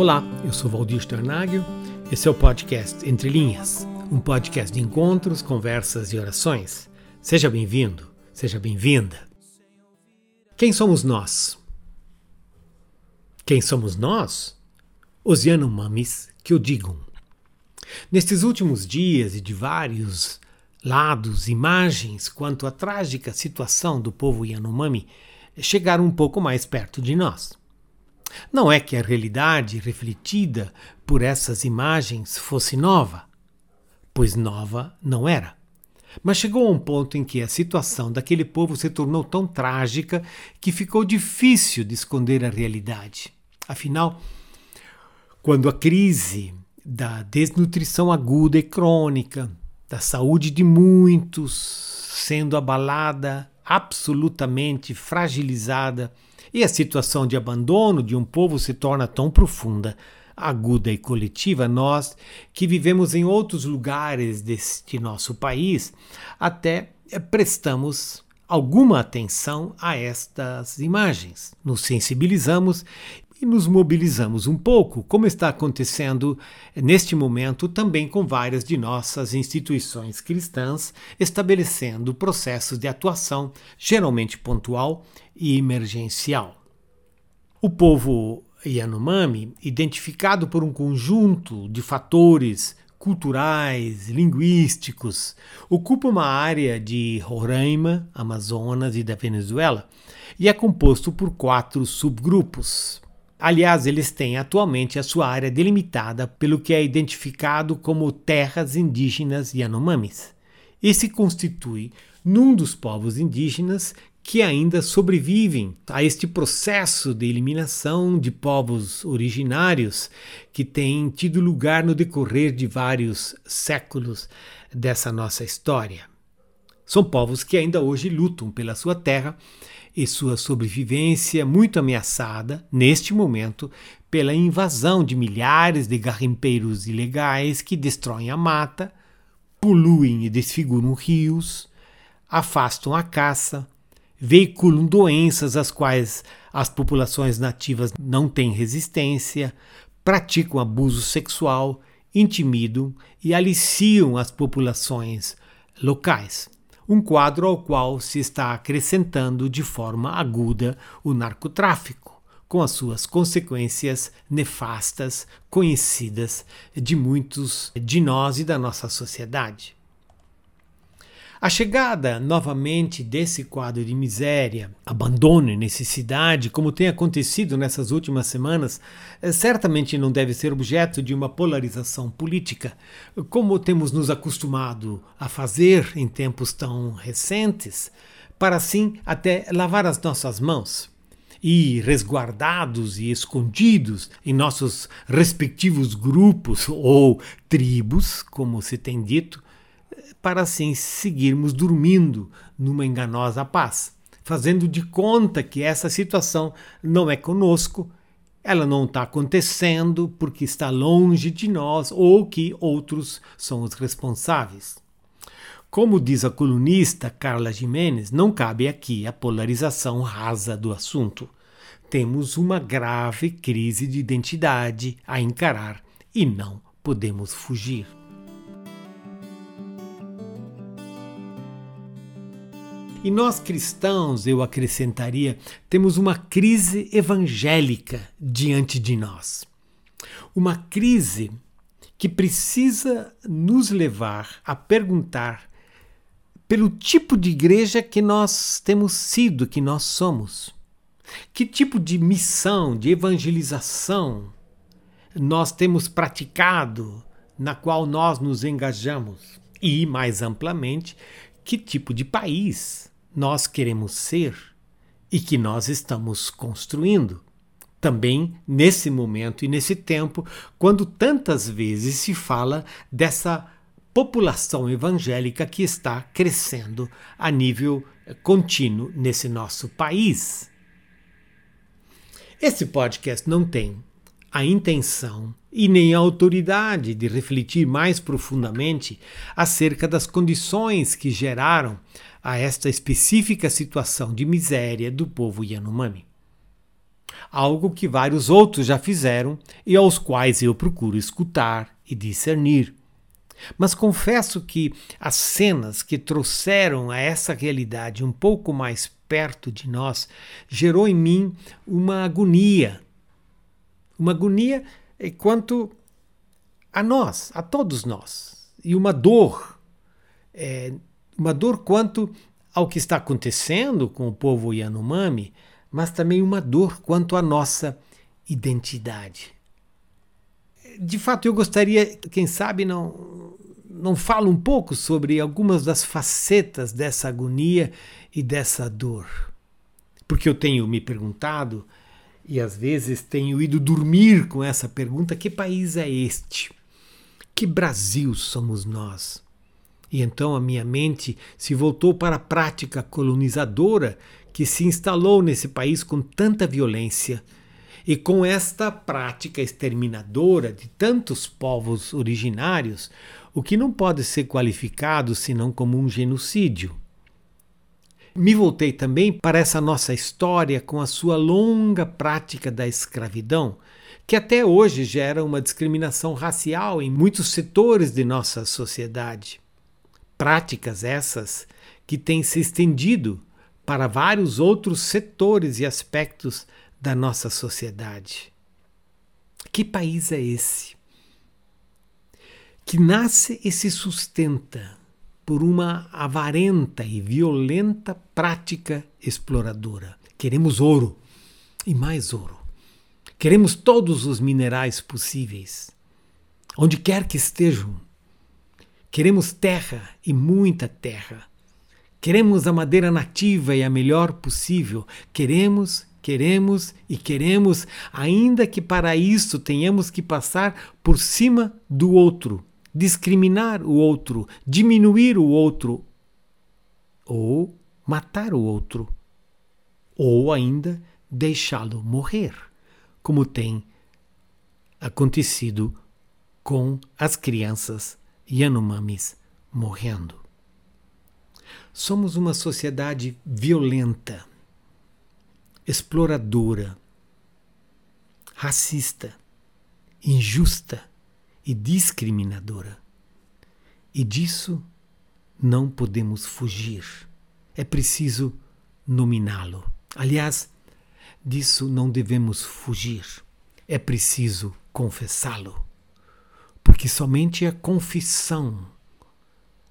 Olá, eu sou Valdir Sternagel. Esse é o podcast Entre Linhas, um podcast de encontros, conversas e orações. Seja bem-vindo, seja bem-vinda. Quem somos nós? Quem somos nós? Os Yanomamis que o digam. Nestes últimos dias e de vários lados, imagens quanto à trágica situação do povo Yanomami chegaram um pouco mais perto de nós. Não é que a realidade refletida por essas imagens fosse nova, pois nova não era. Mas chegou a um ponto em que a situação daquele povo se tornou tão trágica que ficou difícil de esconder a realidade. Afinal, quando a crise da desnutrição aguda e crônica, da saúde de muitos sendo abalada, absolutamente fragilizada, e a situação de abandono de um povo se torna tão profunda, aguda e coletiva, nós que vivemos em outros lugares deste nosso país, até prestamos alguma atenção a estas imagens, nos sensibilizamos e nos mobilizamos um pouco, como está acontecendo neste momento também com várias de nossas instituições cristãs, estabelecendo processos de atuação, geralmente pontual e emergencial. O povo Yanomami, identificado por um conjunto de fatores culturais, linguísticos, ocupa uma área de Roraima, Amazonas e da Venezuela e é composto por quatro subgrupos. Aliás, eles têm atualmente a sua área delimitada pelo que é identificado como terras indígenas Yanomamis e se constitui num dos povos indígenas que ainda sobrevivem a este processo de eliminação de povos originários que tem tido lugar no decorrer de vários séculos dessa nossa história. São povos que ainda hoje lutam pela sua terra e sua sobrevivência muito ameaçada, neste momento, pela invasão de milhares de garimpeiros ilegais que destroem a mata, poluem e desfiguram rios, afastam a caça, veiculam doenças às quais as populações nativas não têm resistência, praticam abuso sexual, intimidam e aliciam as populações locais um quadro ao qual se está acrescentando de forma aguda o narcotráfico, com as suas consequências nefastas conhecidas de muitos de nós e da nossa sociedade. A chegada novamente desse quadro de miséria, abandono e necessidade, como tem acontecido nessas últimas semanas, eh, certamente não deve ser objeto de uma polarização política, como temos nos acostumado a fazer em tempos tão recentes, para assim até lavar as nossas mãos. E resguardados e escondidos em nossos respectivos grupos ou tribos, como se tem dito, para assim seguirmos dormindo numa enganosa paz, fazendo de conta que essa situação não é conosco, ela não está acontecendo porque está longe de nós ou que outros são os responsáveis. Como diz a colunista Carla Jimenez, não cabe aqui a polarização rasa do assunto. Temos uma grave crise de identidade a encarar e não podemos fugir. E nós cristãos, eu acrescentaria, temos uma crise evangélica diante de nós. Uma crise que precisa nos levar a perguntar pelo tipo de igreja que nós temos sido, que nós somos. Que tipo de missão, de evangelização nós temos praticado, na qual nós nos engajamos? E, mais amplamente, que tipo de país nós queremos ser e que nós estamos construindo. Também nesse momento e nesse tempo, quando tantas vezes se fala dessa população evangélica que está crescendo a nível contínuo nesse nosso país. Esse podcast não tem a intenção e nem a autoridade de refletir mais profundamente acerca das condições que geraram a esta específica situação de miséria do povo Yanomami. algo que vários outros já fizeram e aos quais eu procuro escutar e discernir. Mas confesso que as cenas que trouxeram a essa realidade um pouco mais perto de nós gerou em mim uma agonia. Uma agonia quanto a nós, a todos nós, e uma dor, é, uma dor quanto ao que está acontecendo com o povo Yanomami, mas também uma dor quanto à nossa identidade. De fato, eu gostaria, quem sabe, não, não falo um pouco sobre algumas das facetas dessa agonia e dessa dor. Porque eu tenho me perguntado, e às vezes tenho ido dormir com essa pergunta: que país é este? Que Brasil somos nós? E então a minha mente se voltou para a prática colonizadora que se instalou nesse país com tanta violência e com esta prática exterminadora de tantos povos originários, o que não pode ser qualificado senão como um genocídio. Me voltei também para essa nossa história com a sua longa prática da escravidão, que até hoje gera uma discriminação racial em muitos setores de nossa sociedade. Práticas essas que têm se estendido para vários outros setores e aspectos da nossa sociedade. Que país é esse? Que nasce e se sustenta por uma avarenta e violenta prática exploradora. Queremos ouro e mais ouro. Queremos todos os minerais possíveis, onde quer que estejam. Queremos terra e muita terra. Queremos a madeira nativa e a melhor possível. Queremos, queremos e queremos, ainda que para isso tenhamos que passar por cima do outro, discriminar o outro, diminuir o outro ou matar o outro, ou ainda deixá-lo morrer, como tem acontecido com as crianças Yanomamis morrendo. Somos uma sociedade violenta, exploradora, racista, injusta e discriminadora. E disso não podemos fugir. É preciso nominá-lo. Aliás, disso não devemos fugir. É preciso confessá-lo. Porque somente a confissão,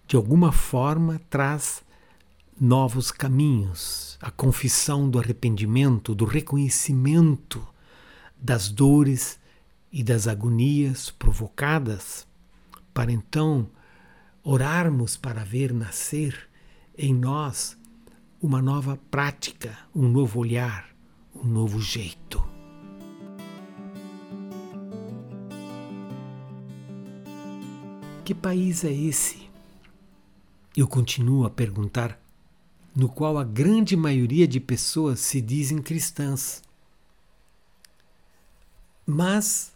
de alguma forma, traz novos caminhos. A confissão do arrependimento, do reconhecimento das dores e das agonias provocadas, para então orarmos para ver nascer em nós uma nova prática, um novo olhar, um novo jeito. Que país é esse? Eu continuo a perguntar, no qual a grande maioria de pessoas se dizem cristãs. Mas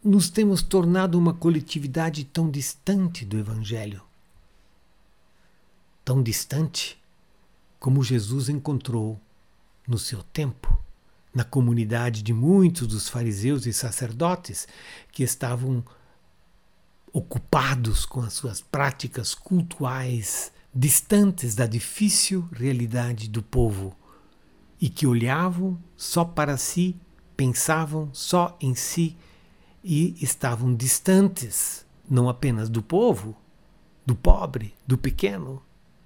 nos temos tornado uma coletividade tão distante do Evangelho. Tão distante como Jesus encontrou no seu tempo, na comunidade de muitos dos fariseus e sacerdotes que estavam ocupados com as suas práticas cultuais, distantes da difícil realidade do povo e que olhavam só para si, pensavam só em si e estavam distantes não apenas do povo, do pobre, do pequeno,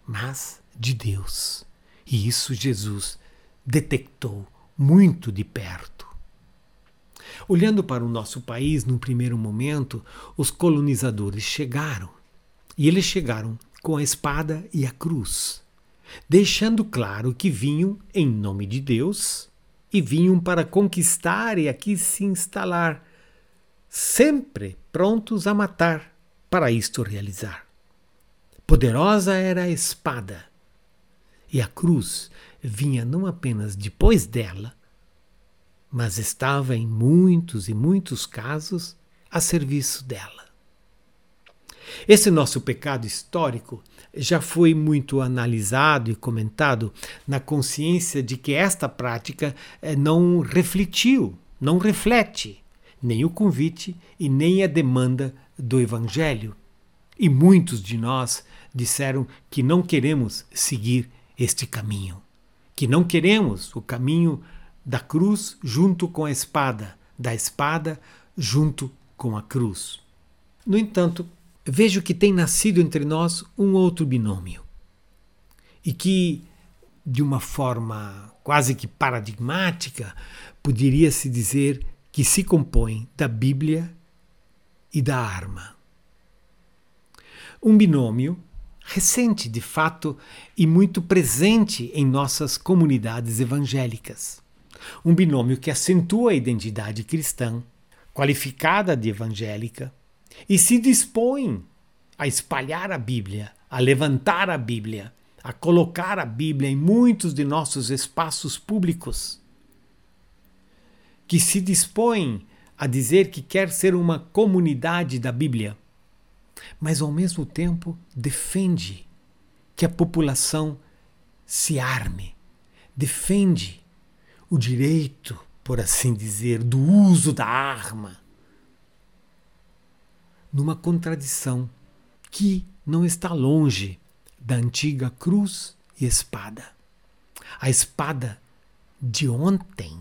mas de Deus. E isso Jesus detectou muito de perto. Olhando para o nosso país, num primeiro momento, os colonizadores chegaram. E eles chegaram com a espada e a cruz, deixando claro que vinham em nome de Deus e vinham para conquistar e aqui se instalar sempre prontos a matar para isto realizar. Poderosa era a espada, e a cruz vinha não apenas depois dela, mas estava em muitos e muitos casos a serviço dela. Esse nosso pecado histórico já foi muito analisado e comentado na consciência de que esta prática eh, não refletiu, não reflete nem o convite e nem a demanda do Evangelho. E muitos de nós disseram que não queremos seguir este caminho, que não queremos o caminho da cruz junto com a espada, da espada junto com a cruz. No entanto, vejo que tem nascido entre nós um outro binômio e que, de uma forma quase que paradigmática, poderia-se dizer que se compõe da Bíblia e da arma. Um binômio recente, de fato, e muito presente em nossas comunidades evangélicas. Um binômio que acentua a identidade cristã, qualificada de evangélica, e se dispõe a espalhar a Bíblia, a levantar a Bíblia, a colocar a Bíblia em muitos de nossos espaços públicos, que se dispõe a dizer que quer ser uma comunidade da Bíblia, mas ao mesmo tempo defende que a população se arme, defende o direito, por assim dizer, do uso da arma, numa contradição que não está longe da antiga cruz e espada. A espada de ontem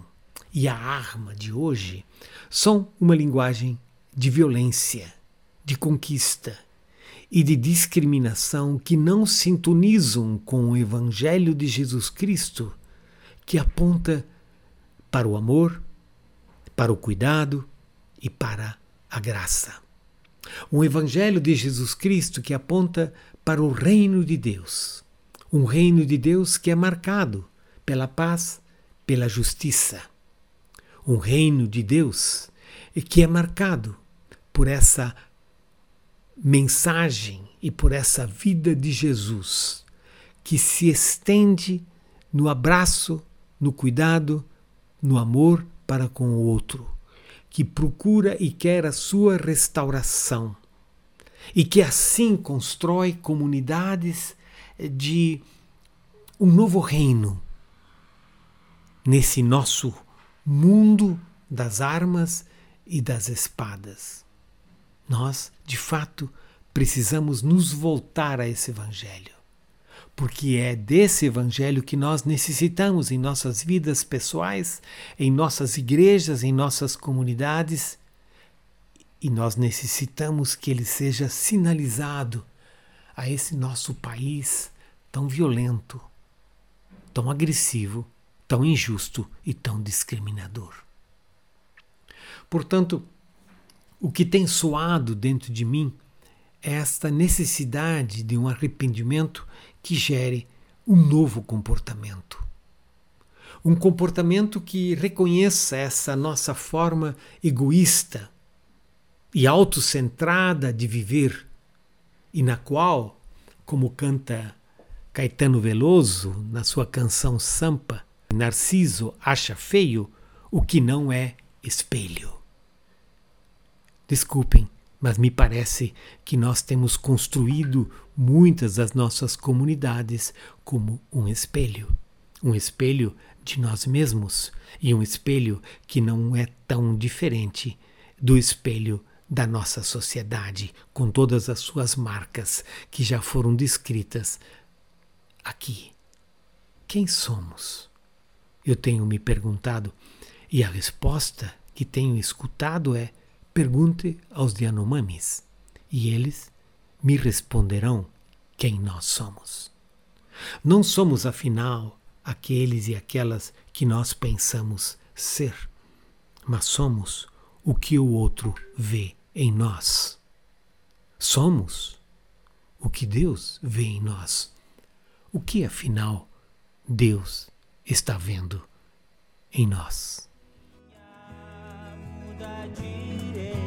e a arma de hoje são uma linguagem de violência, de conquista e de discriminação que não sintonizam com o Evangelho de Jesus Cristo, que aponta para o amor, para o cuidado e para a graça. Um Evangelho de Jesus Cristo que aponta para o reino de Deus. Um reino de Deus que é marcado pela paz, pela justiça. Um reino de Deus que é marcado por essa mensagem e por essa vida de Jesus que se estende no abraço, no cuidado, no amor para com o outro que procura e quer a sua restauração e que assim constrói comunidades de um novo reino nesse nosso mundo das armas e das espadas. Nós, de fato, precisamos nos voltar a esse Evangelho porque é desse evangelho que nós necessitamos em nossas vidas pessoais, em nossas igrejas, em nossas comunidades, e nós necessitamos que ele seja sinalizado a esse nosso país tão violento, tão agressivo, tão injusto e tão discriminador. Portanto, o que tem soado dentro de mim é esta necessidade de um arrependimento que gere um novo comportamento. Um comportamento que reconheça essa nossa forma egoísta e autocentrada de viver, e na qual, como canta Caetano Veloso na sua canção Sampa, Narciso acha feio o que não é espelho. Desculpem mas me parece que nós temos construído muitas das nossas comunidades como um espelho um espelho de nós mesmos e um espelho que não é tão diferente do espelho da nossa sociedade, com todas as suas marcas que já foram descritas aqui. Quem somos? Eu tenho me perguntado, e a resposta que tenho escutado é Pergunte aos Yanomamis e eles me responderão quem nós somos. Não somos, afinal, aqueles e aquelas que nós pensamos ser, mas somos o que o outro vê em nós. Somos o que Deus vê em nós. O que, afinal, Deus está vendo em nós. I direita.